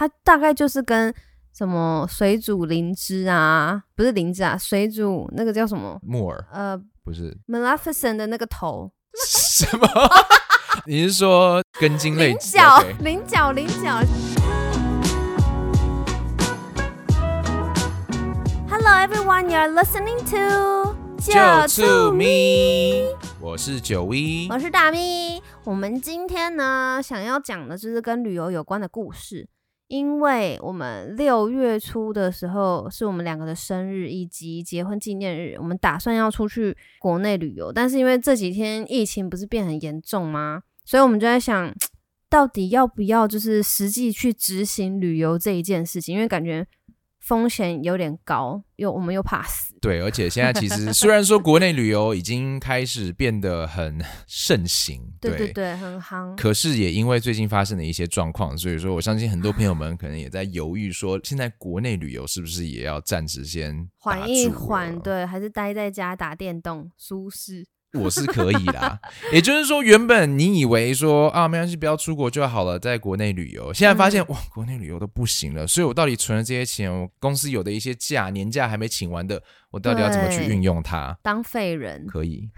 它大概就是跟什么水煮灵芝啊，不是灵芝啊，水煮那个叫什么？木耳呃不是，Maleficent 的那个头，什么？你是说根茎类菱角菱角，菱角。Hello everyone, you're listening to 就醋咪，我是九 V，我是大咪。我们今天呢，想要讲的就是跟旅游有关的故事，因为我们六月初的时候是我们两个的生日以及结婚纪念日，我们打算要出去国内旅游，但是因为这几天疫情不是变很严重吗？所以我们就在想，到底要不要就是实际去执行旅游这一件事情，因为感觉风险有点高，又我们又怕死。对，而且现在其实 虽然说国内旅游已经开始变得很盛行，对对对，很夯。可是也因为最近发生的一些状况，所以说我相信很多朋友们可能也在犹豫，说现在国内旅游是不是也要暂时先打缓一住缓，了对，还是待在家打电动舒适。我是可以啦。也就是说，原本你以为说啊，没关系，不要出国就好了，在国内旅游，现在发嗯现、哇，国内旅游都不行了。所以我到底存了这些钱，我公司有的一些假年假还没请完的，我到底要怎么去运用它？当废人。可以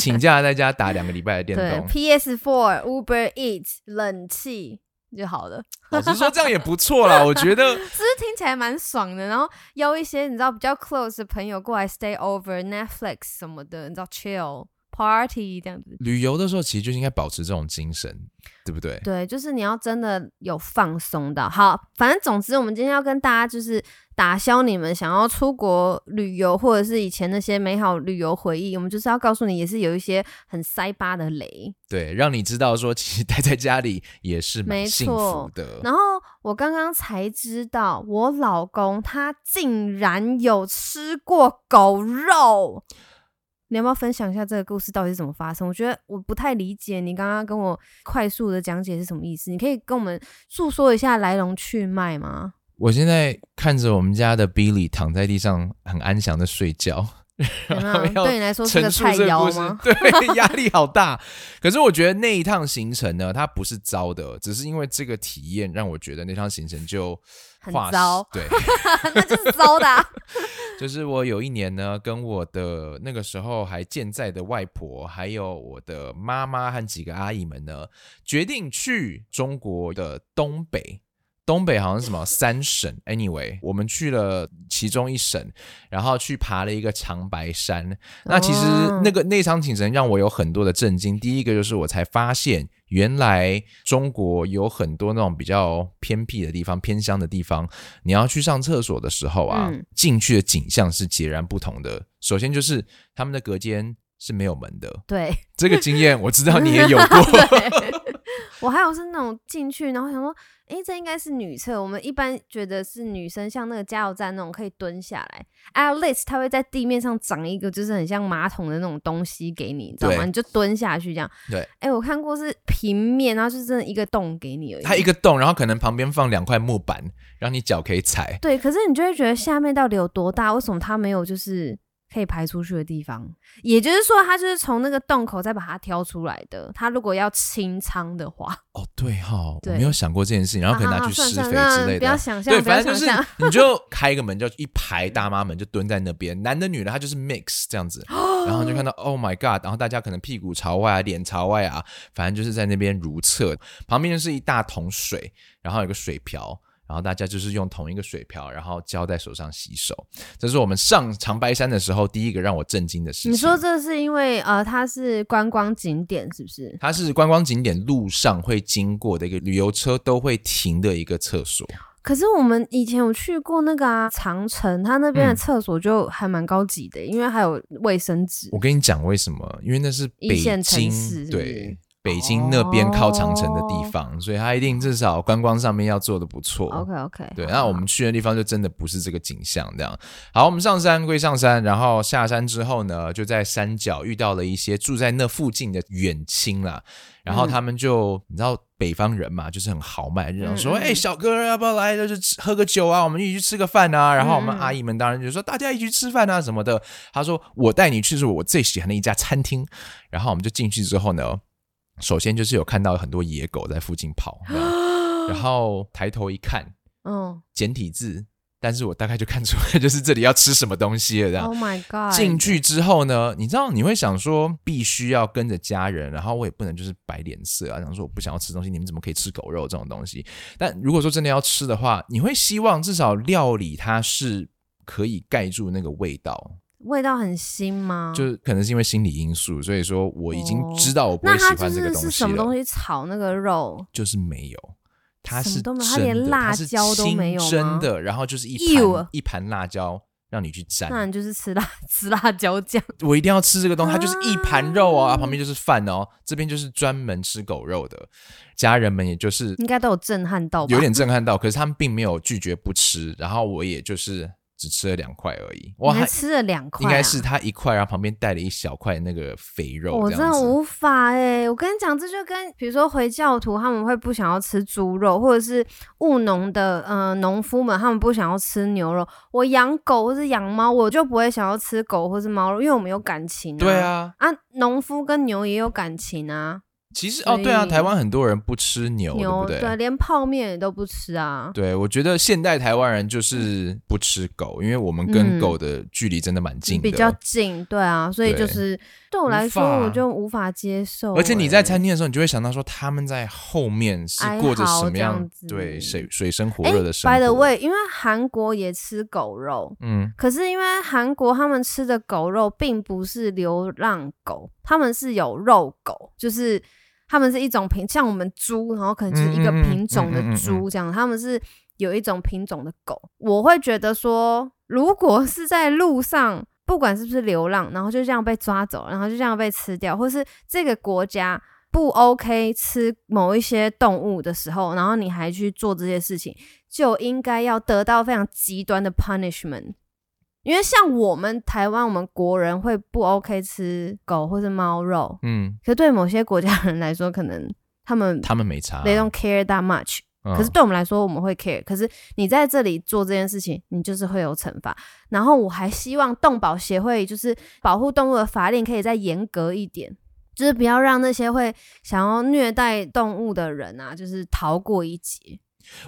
请假在家打两个礼拜的电 对动。，PS Four、Uber Eats、冷气就好了，老实说，这样也不错啦。我觉得 是不是听起来蛮爽的？然后邀一些你知道比较 close 的朋友过来 stay over Netflix 什么的，你知道 chill party 这样子。旅游的时候，其实就应该保持这种精神，对不对？对，就是你要真的有放松的。好，反正总之，我们今天要跟大家就是打消你们想要出国旅游或者是以前那些美好旅游回忆。我们就是要告诉你，也是有一些很塞巴的雷。对，让你知道说，其实待在家里也是没错的。然后我刚刚才知道，我老公他竟然有吃过狗肉。你要不要分享一下这个故事到底是怎么发生？我觉得我不太理解你刚刚跟我快速的讲解是什么意思。你可以跟我们诉说一下来龙去脉吗？我现在看着我们家的 Billy 躺在地上，很安详的睡觉。对你来说是个菜肴吗？，对，压力好大。可是我觉得那一趟行程呢，它不是糟的，只是因为这个体验让我觉得那趟行程就很糟对，那就是糟的啊、就是我有一年呢，跟我的那个时候还健在的外婆，还有我的妈妈和几个阿姨们呢，决定去中国的东北。东北好像是什么三省，anyway，我们去了其中一省，然后去爬了一个长白山。那其实哦那个那场景程让我有很多的震惊。第一个就是我才发现，原来中国有很多那种比较偏僻的地方、偏乡的地方，你要去上厕所的时候啊，嗯进去的景象是截然不同的。首先就是他们的隔间是没有门的，对，这个经验我知道你也有过。对我还有是那种进去，然后想说，诶，这应该是女厕。我们一般觉得是女生，像那个加油站那种可以蹲下来，at least 它会在地面上长一个就是很像马桶的那种东西给你，你知道吗？你就蹲下去这样。对，诶，我看过是平面，然后就真的一个洞给你而已。它一个洞，然后可能旁边放两块木板，让你脚可以踩。对，可是你就会觉得下面到底有多大？为什么它没有就是可以排出去的地方？也就是说，它就是从那个洞口再把它挑出来的。它如果要清仓的话，哦，对哈、我对没有想过这件事情，然后可以拿啊去施肥之类的。不要想象，对，反正就是。你就开一个门，就一排大妈们就蹲在那边，男的女的，他就是 mix 这样子，然后就看到 Oh my God，然后大家可能屁股朝外啊，脸朝外啊，反正就是在那边如厕，旁边就是一大桶水，然后有个水瓢。然后大家就是用同一个水瓢，然后浇在手上洗手。这是我们上长白山的时候第一个让我震惊的事情。你说这是因为呃，它是观光景点，是不是？它是观光景点路上会经过的一个旅游车都会停的一个厕所。可是我们以前有去过那个啊长城，它那边的嗯厕所就还蛮高级的，因为还有卫生纸。我跟你讲为什么？因为那是北一线城京，市对。北京那边靠长城的地方，所以它一定至少观光上面要做的不错。OK OK，对，那我们去的地方就真的不是这个景象这样。好，我们上山归上山，然后下山之后呢，就在山脚遇到了一些住在那附近的远亲啦。然后他们就、你知道北方人嘛，就是很豪迈，就想说：“嗯嗯哎、小哥要不要来，就是吃喝个酒啊？我们一起去吃个饭啊。”然后我们阿姨们当然就说：“大家一起去吃饭啊什么的。”他说：“我带你去是我最喜欢的一家餐厅。”然后我们就进去之后呢，首先就是有看到很多野狗在附近跑，然后抬头一看，嗯简体字，但是我大概就看出来，就是这里要吃什么东西了这样。，Oh my god！进去之后呢，你知道你会想说，必须要跟着家人，然后我也不能就是摆脸色啊，想说我不想要吃东西，你们怎么可以吃狗肉这种东西？但如果说真的要吃的话，你会希望至少料理它是可以盖住那个味道，味道很腥吗？就是可能是因为心理因素，所以说我已经哦知道我不会喜欢这个东西是是什么东，西炒那个肉？就是没有。它是它连辣椒都没有真的，然后就是一盘一盘辣椒让你去蘸，那你就是吃辣 吃辣椒酱。我一定要吃这个东西，它就是一盘肉哦，啊啊旁边就是饭哦，这边就是专门吃狗肉的，家人们也就是应该都有震撼到吧？有点震撼到，可是他们并没有拒绝不吃，然后我也就是只吃了两块而已，你我还还吃了两块、啊，应该是他一块，然后旁边带了一小块那个肥肉，我。真的无法哎、我跟你讲，这就跟比如说回教徒他们会不想要吃猪肉，或者是务农的呃农夫们他们不想要吃牛肉。我养狗或是养猫，我就不会想要吃狗或是猫肉，因为我们有感情、啊。对啊，啊，农夫跟牛也有感情啊，其实哦，对啊，台湾很多人不吃牛，牛对不对？连泡面也都不吃啊。对，我觉得现代台湾人就是不吃狗，因为我们跟嗯。狗的距离真的蛮近的，比较近，对啊，所以就是对。我来说，我就无法接受欸、而且你在餐厅的时候，你就会想到说他们在后面是哀过着什么样样子。对水水深火哎热的生活。，by the way，因为韩国也吃狗肉，嗯，可是因为韩国他们吃的狗肉并不是流浪狗，他们是有肉狗，就是他们是一种品，像我们猪，然后可能就是一个品种的猪这样，他们是有一种品种的狗。我会觉得说，如果是在路上，不管是不是流浪，然后就这样被抓走，然后就这样被吃掉，或是这个国家。不 OK 吃某一些动物的时候，然后你还去做这些事情，就应该要得到非常极端的 punishment。因为像我们台湾，我们国人会不 OK 吃狗或是猫肉，嗯，可对某些国家人来说，可能他们他们没差。they don't care that much。嗯可是对我们来说，我们会 care。可是你在这里做这件事情，你就是会有惩罚。然后我还希望动保协会就是保护动物的法令可以再严格一点，就是不要让那些会想要虐待动物的人啊，就是逃过一劫。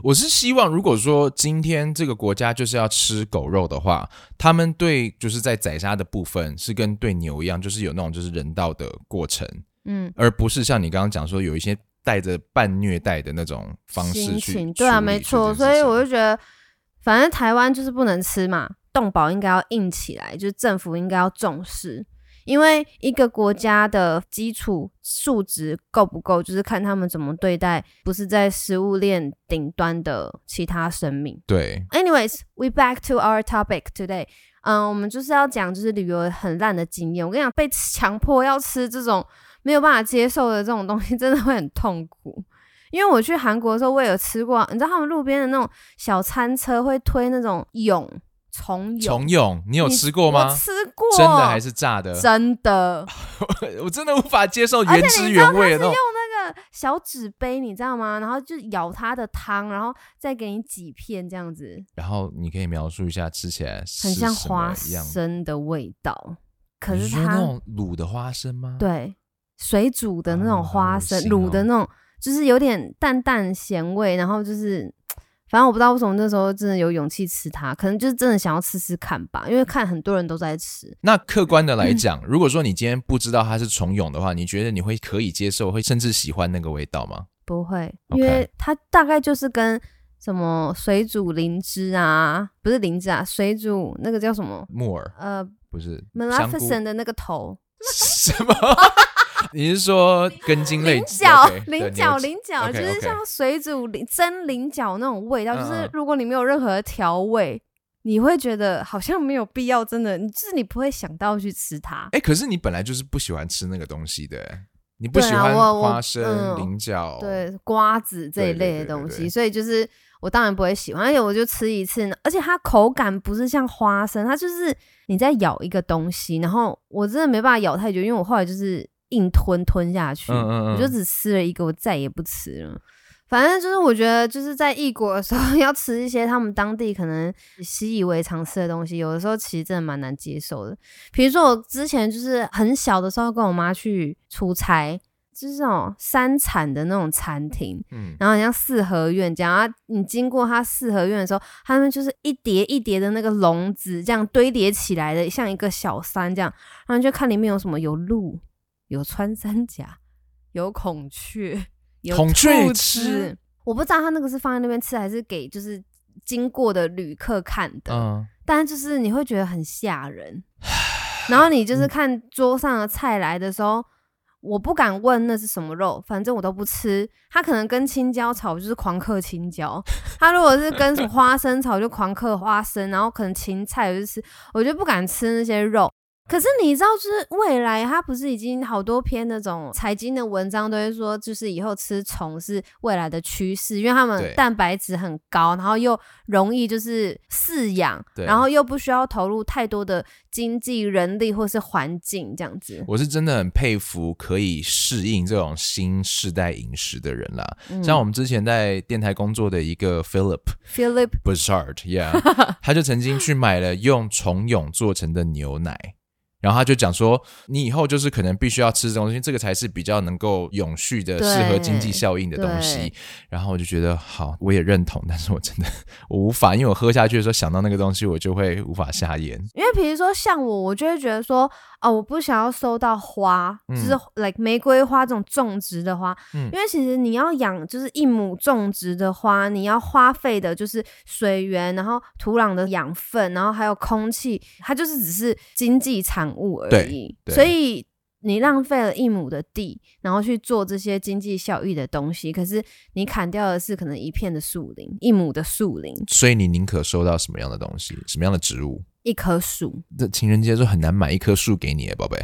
我是希望，如果说今天这个国家就是要吃狗肉的话，他们对就是在宰杀的部分是跟对牛一样，就是有那种就是人道的过程，嗯，而不是像你刚刚讲说有一些带着半虐待的那种方式心去情对啊，没错。所以我就觉得，反正台湾就是不能吃嘛，动保应该要硬起来，就是政府应该要重视。因为一个国家的基础数值够不够，就是看他们怎么对待不是在食物链顶端的其他生命。对，Anyways, we back to our topic today. 嗯，我们就是要讲就是旅游很烂的经验。我跟你讲，被强迫要吃这种没有办法接受的这种东西，真的会很痛苦。因为我去韩国的时候，我也有吃过，你知道他们路边的那种小餐车会推那种蛹虫蛹，虫蛹你有吃过吗？吃过，真的还是炸的？真的？我真的无法接受原汁原味的那种。那个小纸杯，你知道吗？然后就舀它的汤，然后再给你几片这样子，然后你可以描述一下吃起来很像花？生的味道。可是它种卤的花生吗？，对水煮的那啊种花生，卤的那种，就是有点淡淡咸味，然后就是。反正我不知道为什么那时候真的有勇气吃它，可能就是真的想要吃吃看吧，因为看很多人都在吃。那客观的来嗯讲，如果说你今天不知道它是虫蛹的话，你觉得你会可以接受，会甚至喜欢那个味道吗？不会，因为它大概就是跟什么水煮灵芝啊，不是灵芝啊，水煮那个叫什么？木耳呃不是香菇，Maleficent 的那个头，什么？你是说根茎类菱角菱角，菱角，就是像水煮菱蒸菱角那种味道。嗯就是嗯如果你没有任何调味，你会觉得好像没有必要，真的，你就是你不会想到去吃它。哎、可是你本来就是不喜欢吃那个东西的，你不喜欢花生、嗯菱角，，对，瓜子这一类的东西，所以就是我当然不会喜欢，而且我就吃一次，而且它口感不是像花生，它就是你在咬一个东西，然后我真的没办法咬太久，因为我后来就是硬吞吞下去，嗯嗯嗯我就只吃了一个，我再也不吃了。反正就是我觉得就是在异国的时候 要吃一些他们当地可能习以为常吃的东西，有的时候其实真的蛮难接受的。比如说我之前就是很小的时候跟我妈去出差，就是那种山产的那种餐厅，嗯，然后很像四合院这样。啊，你经过它四合院的时候，他们就是一叠一叠的那个笼子，这样堆叠起来的，像一个小山这样。然后就看里面有什么，有鹿，有穿山甲，有孔雀，有孔雀吃。我不知道他那个是放在那边吃，还是给就是经过的旅客看的。嗯，但就是你会觉得很吓人。然后你就是看桌上的菜来的时候，我不敢问那是什么肉，反正我都不吃。他可能跟青椒炒，就是狂嗑青椒；他如果是跟什么花生炒，就狂嗑花生。然后可能芹菜，我就吃，我就不敢吃那些肉。可是你知道，就是未来它不是已经好多篇那种财经的文章都会说，就是以后吃虫是未来的趋势，因为它们蛋白质很高，然后又容易就是饲养，然后又不需要投入太多的经济、人力或是环境这样子。我是真的很佩服可以适应这种新世代饮食的人啦。嗯像我们之前在电台工作的一个 Philip Philip Bouchard，yeah，他就曾经去买了用虫蛹做成的牛奶。然后他就讲说，你以后就是可能必须要吃这东西，这个才是比较能够永续的、适合经济效应的东西。然后我就觉得好，我也认同，但是我真的我无法，因为我喝下去的时候想到那个东西，我就会无法下咽。因为比如说像我，我就会觉得说，哦，我不想要收到花，嗯就是 like 玫瑰花这种种植的花，嗯因为其实你要养就是一亩种植的花，你要花费的就是水源，然后土壤的养分，然后还有空气，它就是只是经济产物而已，所以。你浪费了一亩的地，然后去做这些经济效益的东西，可是你砍掉的是可能一片的树林，一亩的树林，所以你宁可收到什么样的东西，什么样的植物？一棵树。这情人节就很难买一棵树给你耶，宝贝。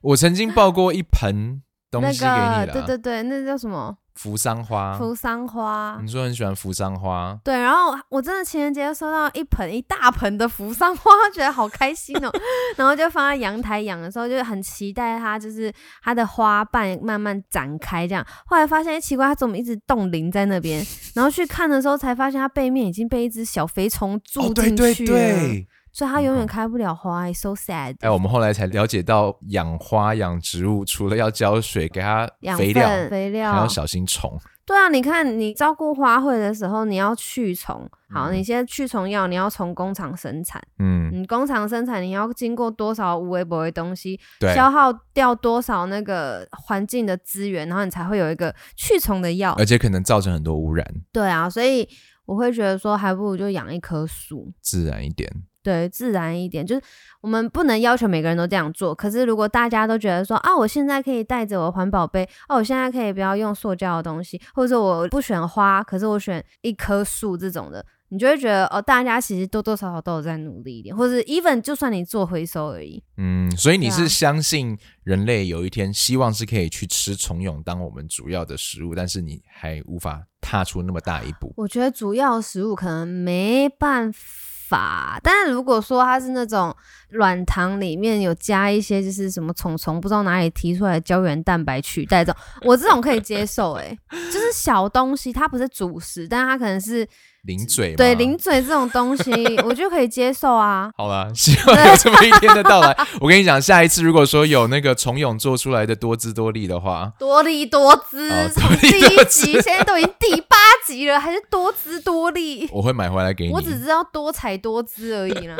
我曾经抱过一盆东那西给你 个，了，对对对，那叫什么？扶桑花。扶桑花。你说很喜欢扶桑花，对，然后我真的情人节收到一盆一大盆的扶桑花，觉得好开心哦。然后就放在阳台养的时候，就很期待它，就是它的花瓣慢慢展开这样。后来发现，哎，奇怪，它怎么一直冻龄在那边？然后去看的时候才发现，它背面已经被一只小肥虫蛀哦，对进对去了，对。所以它永嗯远开不了花、哎，so sad。哎，我们后来才了解到，养花养植物除了要浇水，给它养肥料，分肥料还要小心虫。对啊，你看你照顾花卉的时候，你要去虫，好，嗯你现在去虫药你要从工厂生产，嗯，你工厂生产你要经过多少无微不微东西，对，消耗掉多少那个环境的资源，然后你才会有一个去虫的药。而且可能造成很多污染，对啊，所以我会觉得说，还不如就养一棵树。自然一点。对，自然一点，就是我们不能要求每个人都这样做。可是如果大家都觉得说啊，我现在可以带着我环保杯，哦、我现在可以不要用塑胶的东西，或者我不选花，可是我选一棵树这种的，你就会觉得哦，大家其实多多少少都有在努力一点，或者 even 就算你做回收而已。嗯，所以你是相信人类有一天希望是可以去吃虫蛹当我们主要的食物，但是你还无法踏出那么大一步。我觉得主要食物可能没办法，法但是如果说它是那种软糖里面有加一些就是什么虫虫不知道哪里提出来的胶原蛋白取代这种，我这种可以接受、欸。就是小东西，它不是主食，但它可能是零嘴嘛，对零嘴这种东西，我就可以接受啊。好啦，希望有这么一天的到来。我跟你讲，下一次如果说有那个虫蛹做出来的多姿多利的话，多利多姿，哦从第一多集现在都已经第八集了，还是多姿多利。我会买回来给你。我只知道多彩多姿而已啦。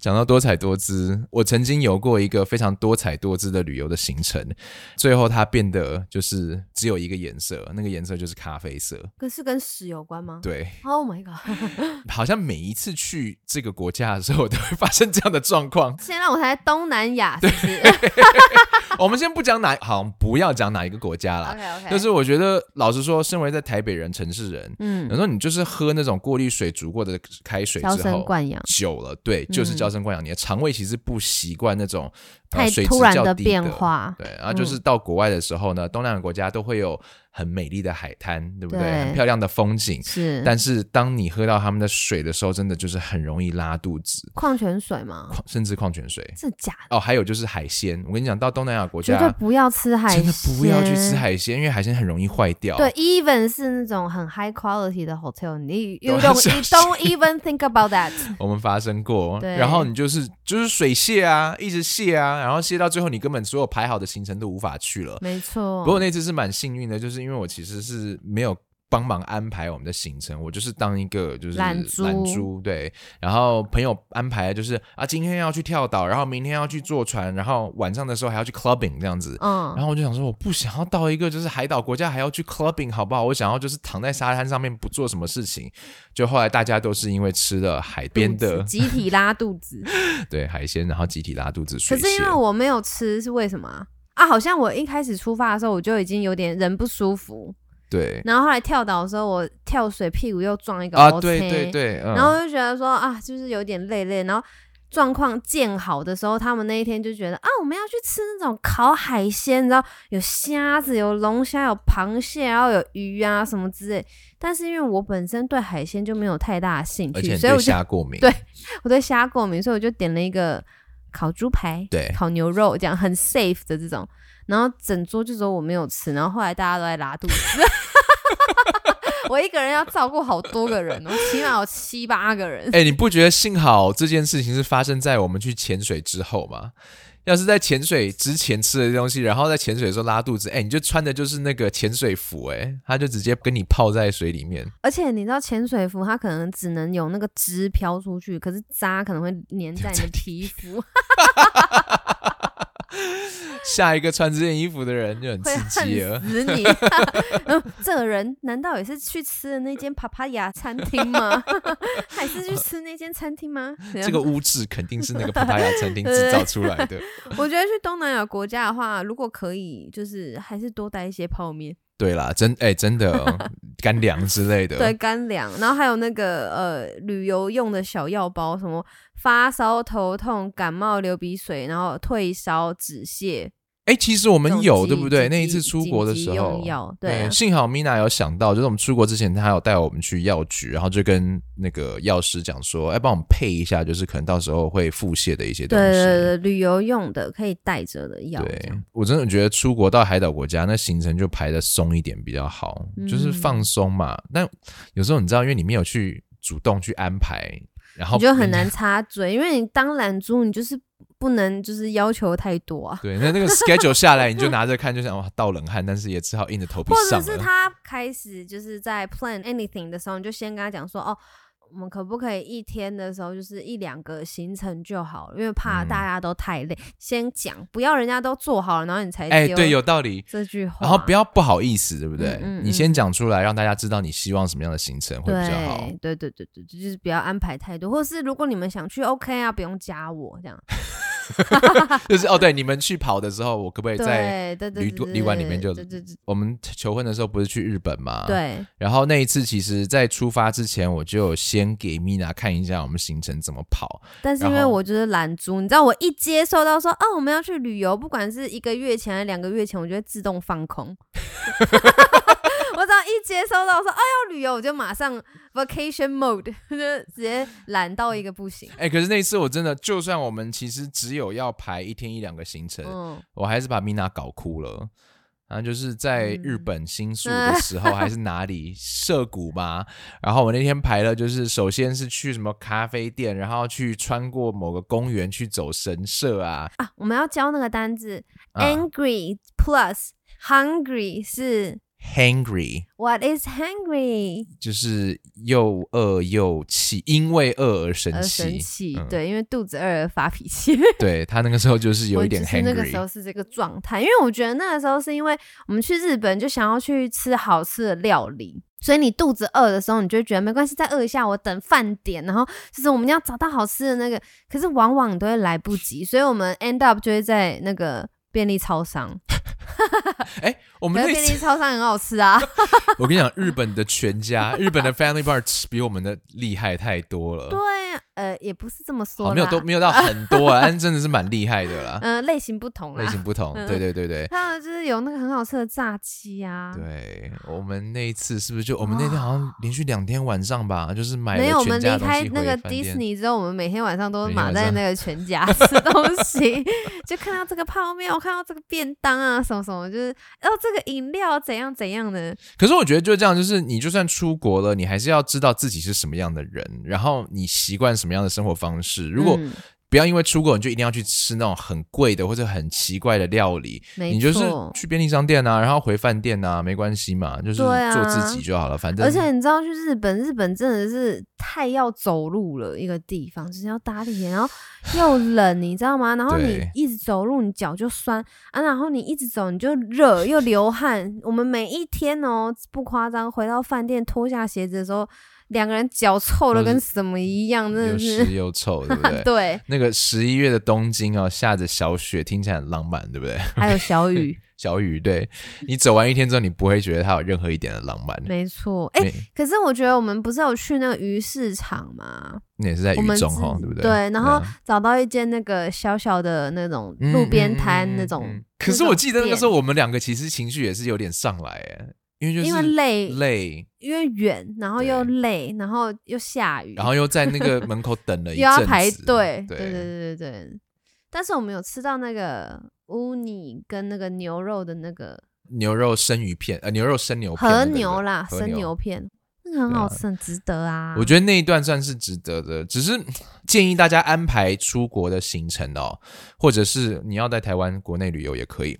讲到多彩多姿，我曾经有过一个非常多彩多姿的旅游的行程，最后它变得就是只有一个颜色，那个颜色就是咖啡色。可是跟屎有关吗？对，Oh my god！好像每一次去这个国家的时候，都会发生这样的状况。先让我猜东南亚是不是 我们先不讲哪，好，不要讲哪一个国家啦。？OK OK，就是我觉得，老实说，身为在台北人、城市人，有嗯，时候你就是喝那种过滤水煮过的开水娇之后，生惯养，久了，对，就是嗯娇生惯养，你的肠胃其实不习惯那种、呃、太突然的变化对，然后就是到国外的时候呢，东南亚国家都会有很美丽的海滩，对不对？对很漂亮的风景。是，但是当你喝到他们的水的时候，真的就是很容易拉肚子，矿泉水吗？矿甚至矿泉水。是假的，哦，还有就是海鲜。我跟你讲，到东南亚国绝对不要吃海鲜，真的不要去吃。海鲜，因为海鲜很容易坏掉。对，even 是那种很 high quality 的 hotel，你 you don't you don't even think about that。我们发生过，对然后你就是就是水泄啊，一直泄啊，然后泄到最后，你根本所有排好的行程都无法去了。没错，不过那次是蛮幸运的，就是因为我其实是没有帮忙安排我们的行程，我就是当一个就是懒猪猪对。然后朋友安排就是啊，今天要去跳岛，然后明天要去坐船，然后晚上的时候还要去 clubbing 这样子。嗯，然后我就想说，我不想要到一个就是海岛国家还要去 clubbing 好不好？我想要就是躺在沙滩上面不做什么事情。就后来大家都是因为吃了海边的集体拉肚子。对海鲜，然后集体拉肚子、可是因为。我没有吃，是为什么啊？啊，好像我一开始出发的时候我就已经有点人不舒服，对然后后来跳岛的时候我跳水屁股又撞一个啊，OK 对对对，嗯、然后就觉得说啊，就是有点累累，然后状况见好的时候，他们那一天就觉得啊，我们要去吃那种烤海鲜，你知道有虾子、有龙虾、有螃蟹，然后有鱼啊什么之类。但是因为我本身对海鲜就没有太大的兴趣，而且对所以我就虾过敏。对我对虾过敏，所以我就点了一个烤猪排、对烤牛肉，这样很 safe 的这种。然后整桌就只有我没有吃，然后后来大家都在拉肚子。我一个人要照顾好多个人哦，起码有七八个人。哎、你不觉得幸好这件事情是发生在我们去潜水之后吗？要是在潜水之前吃的这东西，然后在潜水的时候拉肚子，哎、你就穿的就是那个潜水服、哎，他就直接跟你泡在水里面。而且你知道潜水服它可能只能有那个汁飘出去，可是渣可能会粘在你的皮肤，下一个穿这件衣服的人就很会刺激了恨。死你。嗯这个人难道也是去吃的那间帕帕亚餐厅吗？还是去吃那间餐厅吗？这个污渍肯定是那个帕帕亚餐厅制造出来的。我觉得去东南亚国家的话，如果可以，就是还是多带一些泡面，对啦，真哎、真的哦 干粮之类的。对干粮，然后还有那个呃旅游用的小药包，什么发烧、头痛、感冒、流鼻水，然后退烧、止泻，哎、其实我们有，对不对？那一次出国的时候对啊幸好 Mina 有想到，就是我们出国之前，他有带我们去药局，然后就跟那个药师讲说，哎，帮我们配一下，就是可能到时候会腹泻的一些东西。对对，旅游用的可以带着的药，对我真的觉得出国到海岛国家，那行程就排的松一点比较好，就是嗯放松嘛。但有时候你知道，因为你没有去主动去安排，然后你就很难插嘴，因为你当懒猪，你就是不能就是要求太多啊。对，那那个 schedule 下来，你就拿着看，就想哇倒冷汗，但是也只好硬着头皮上或者。是他开始就是在 plan anything 的时候，你就先跟他讲说，哦，我们可不可以一天的时候就是一两个行程就好了，因为怕嗯大家都太累。先讲，不要人家都做好了，然后你才哎、丢对，有道理。这句话，然后不要不好意思，对不对？嗯嗯你先讲出来，让大家知道你希望什么样的行程会比较好。对对对对对，就是不要安排太多，或者是如果你们想去，OK 啊，不用加我这样。就是哦，对，你们去跑的时候，我可不可以在旅旅馆里面就我们求婚的时候不是去日本吗？。对，然后那一次，其实在出发之前，我就先给 Mina 看一下我们行程怎么跑。但是因为我就是懒猪，你知道，我一接受到说，哦，我们要去旅游，不管是一个月前还是两个月前，我就会自动放空。我只要一接收到说，哦，要旅游，我就马上 vacation mode，就直接懒到一个不行。哎，可是那一次我真的，就算我们其实只有要排一天一两个行程，嗯，我还是把 Mina 搞哭了。然后就是在日嗯本新宿的时候，还是哪里 涩谷吧。然后我那天排了，就是首先是去什么咖啡店，然后去穿过某个公园去走神社啊。啊，我们要教那个单字、啊 angry plus hungry 是 hangry what is hungry 就是又饿又气，因为饿而生而气。生气，嗯对，因为肚子饿而发脾气。对他那个时候就是有一点我就是那个时。候是这个状态，因为我觉得那个时候是因为我们去日本就想要去吃好吃的料理，所以你肚子饿的时候，你就觉得没关系，再饿一下，我等饭点，然后就是我们要找到好吃的那个，可是往往都会来不及，所以我们 end up 就会在那个便利超商，哎，我们那次超商很好吃啊，我跟你讲，日本的全家，日本的 Family Mart 比我们的厉害太多了。对，呃，也不是这么说没有都没有到很多啊，但真的是蛮厉害的啦，嗯、类型不同，类型不同，嗯。对对对对。还有就是有那个很好吃的炸鸡啊，对我们那一次是不是就我们那天好像连续两天晚上吧，就是买了没有，我们离开那个迪士尼之后，我们每天晚上都每天晚上码在那个全家吃东西，就看到这个泡面，我看到这个便当啊，什么什么，就是哦这个饮料怎样怎样的，可是我觉得就这样，就是你就算出国了，你还是要知道自己是什么样的人，然后你习惯什么样的生活方式。如果嗯不要因为出国你就一定要去吃那种很贵的或者很奇怪的料理，你就是去便利商店啊，然后回饭店啊，没关系嘛，就是做自己就好了。反正而且你知道，去日本，日本真的是太要走路了，一个地方就是要搭地铁，然后又冷，你知道吗？然后你一直走路，你脚就酸啊，然后你一直走，你就热又流汗。我们每一天哦，不夸张，回到饭店脱下鞋子的时候，两个人脚臭的跟什么一样，真的是。湿又臭，对不对？对，那个十一月的东京哦，下着小雪，听起来很浪漫，对不对？还有小雨，小雨，对你走完一天之后，你不会觉得它有任何一点的浪漫。没错。哎、没可是我觉得我们不是有去那个鱼市场吗？那也是在雨中哈，对不对？对，然后啊找到一间那个小小的那种嗯路边摊那种。可是我记得那个时候，候，我们两个其实情绪也是有点上来，哎，因为就是因为累，累，因为远，然后又累，然后又下雨，然后又在那个 门口等了一阵子，要排队。对对对对对对。但是我们有吃到那个乌尼跟那个牛肉的那个牛肉生鱼片，呃，牛肉生牛片，和牛啦，生和牛牛片，那个很好吃，很值得啊。我觉得那一段算是值得的，只是 建议大家安排出国的行程哦，或者是你要在台湾国内旅游也可以。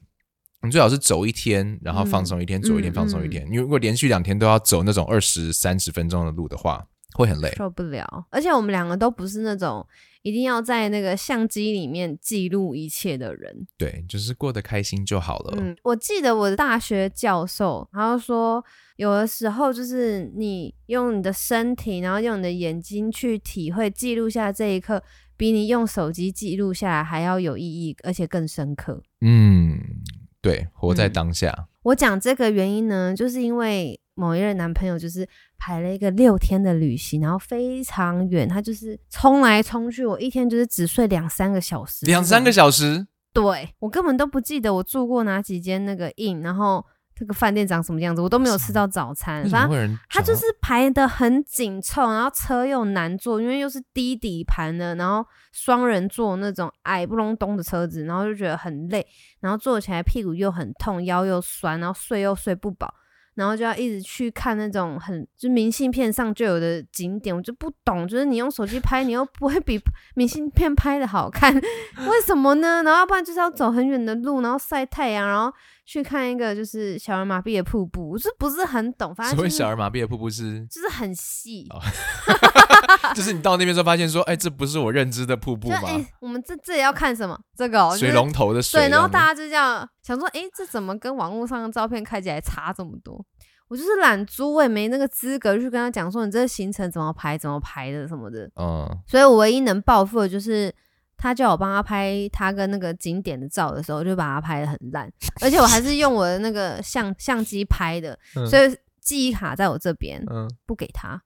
你最好是走一天，然后放松一天，嗯走一天，嗯放松一天。你如果连续两天都要走那种二十三十分钟的路的话，会很累。受不了。而且我们两个都不是那种一定要在那个相机里面记录一切的人。对，就是过得开心就好了。嗯，我记得我的大学教授，然后说，有的时候就是你用你的身体，然后用你的眼睛去体会、记录下这一刻，比你用手机记录下来还要有意义，而且更深刻。嗯，对，活在嗯当下。我讲这个原因呢，就是因为某一任男朋友就是排了一个六天的旅行，然后非常远，他就是冲来冲去，我一天就是只睡两三个小时，两三个小，小时，对我根本都不记得我住过哪几间那个 inn，然后这个饭店长什么样子，我都没有吃到早餐，反正。他就是排的很紧凑，然后车又难坐，因为又是低底盘的，然后双人座那种矮不隆咚的车子，然后就觉得很累，然后坐起来屁股又很痛，腰又酸，然后睡又睡不饱，然后就要一直去看那种很就明信片上就有的景点，我就不懂，就是你用手机拍，你又不会比明信片拍的好看，为什么呢？然后要不然就是要走很远的路，然后晒太阳，然后去看一个就是小儿麻痹的瀑布，我是不是很懂？反正所谓小儿麻痹的瀑布是，就是很细，哦 就是你到那边之后发现说，哎，这不是我认知的瀑布就哎、吗？我们这这里要看什么？这个、哦、水龙头的水对，然后大家就这样想说，哎、这怎么跟网络上的照片看起来差这么多？我就是懒猪，我也没那个资格去跟他讲说你这个行程怎么排、怎么排的什么的。嗯，所以我唯一能报复的就是他叫我帮他拍他跟那个景点的照的时候，就把他拍的很烂，而且我还是用我的那个相相机拍的，嗯所以记忆卡在我这边，嗯，不给他，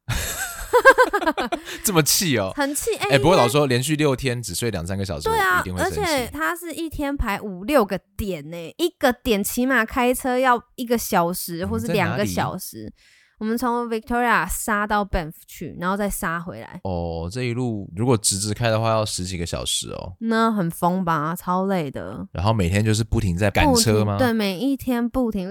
这么气哦。很气。哎、哎，不过因为老说连续六天只睡两三个小时，对啊而。且他是一天排五六个点呢，一个点起码开车要一个小时或是两个小时。我们从 Victoria 杀到 Banff 去，然后再杀回来，哦，这一路如果直直开的话，要十几个小时哦。那很疯吧，超累的。然后每天就是不停在赶车吗？对，每一天不停，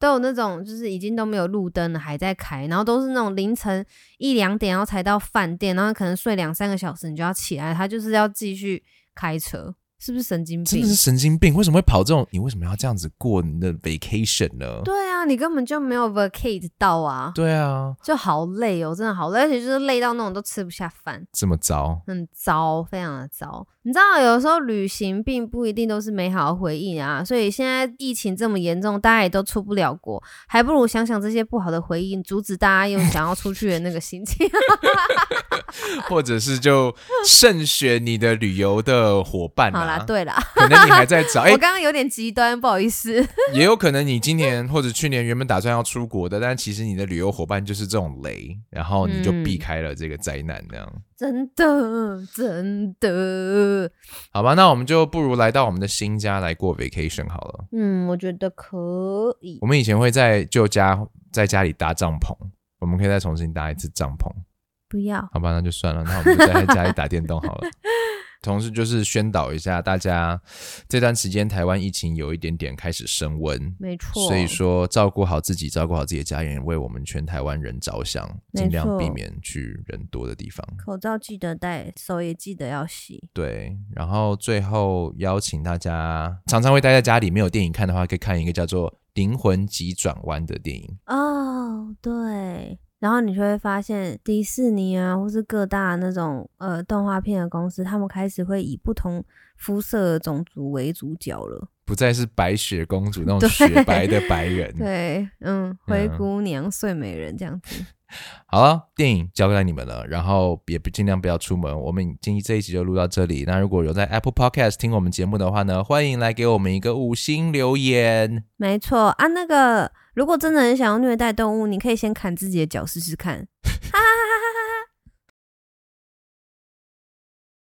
都有那种就是已经都没有路灯了，还在开，然后都是那种凌晨一两点，然后才到饭店，然后可能睡两三个小时，你就要起来，他就是要继续开车，是不是神经病真的是？神经病！为什么会跑这种？你为什么要这样子过你的 vacation 呢？对啊，你根本就没有 vacate 到啊，对啊，就好累哦，真的好累，而且就是累到那种都吃不下饭，这么糟，很糟，非常的糟。你知道，有时候旅行并不一定都是美好的回忆啊，所以现在疫情这么严重，大家也都出不了国，还不如想想这些不好的回忆，阻止大家用想要出去的那个心情。或者是就慎选你的旅游的伙伴、啊。好啦，对啦，可能你还在找，哎、我刚刚有点极端，不好意思。也有可能你今年或者去年原本打算要出国的，但其实你的旅游伙伴就是这种雷，然后你就避嗯开了这个灾难，这样。真的，真的，好吧，那我们就不如来到我们的新家来过 vacation 好了。嗯，我觉得可以我。们以前会在旧家在家里搭帐篷，我们可以再重新搭一次帐篷，不要，好吧？那就算了，那我们就待在家里打电动好了。同时就是宣导一下大家，这段时间台湾疫情有一点点开始升温，没错。所以说照顾好自己，照顾好自己的家人，为我们全台湾人着想，尽量避免去人多的地方。口罩记得戴，手也记得要洗。对，然后最后邀请大家，常常会待在家里没有电影看的话，可以看一个叫做《灵魂急转弯》的电影。哦，对。然后你就会发现，迪士尼啊，或是各大那种呃动画片的公司，他们开始会以不同肤色的种族为主角了。不再是白雪公主那种对雪白的白人。对，嗯，灰嗯姑娘、睡美人这样子。好了，电影交给你们了，然后也尽量不要出门。我们今天这一集就录到这里。那如果有在 Apple Podcast 听我们节目的话呢，欢迎来给我们一个五星留言。没错啊，那个如果真的很想要虐待动物，你可以先砍自己的脚试试看。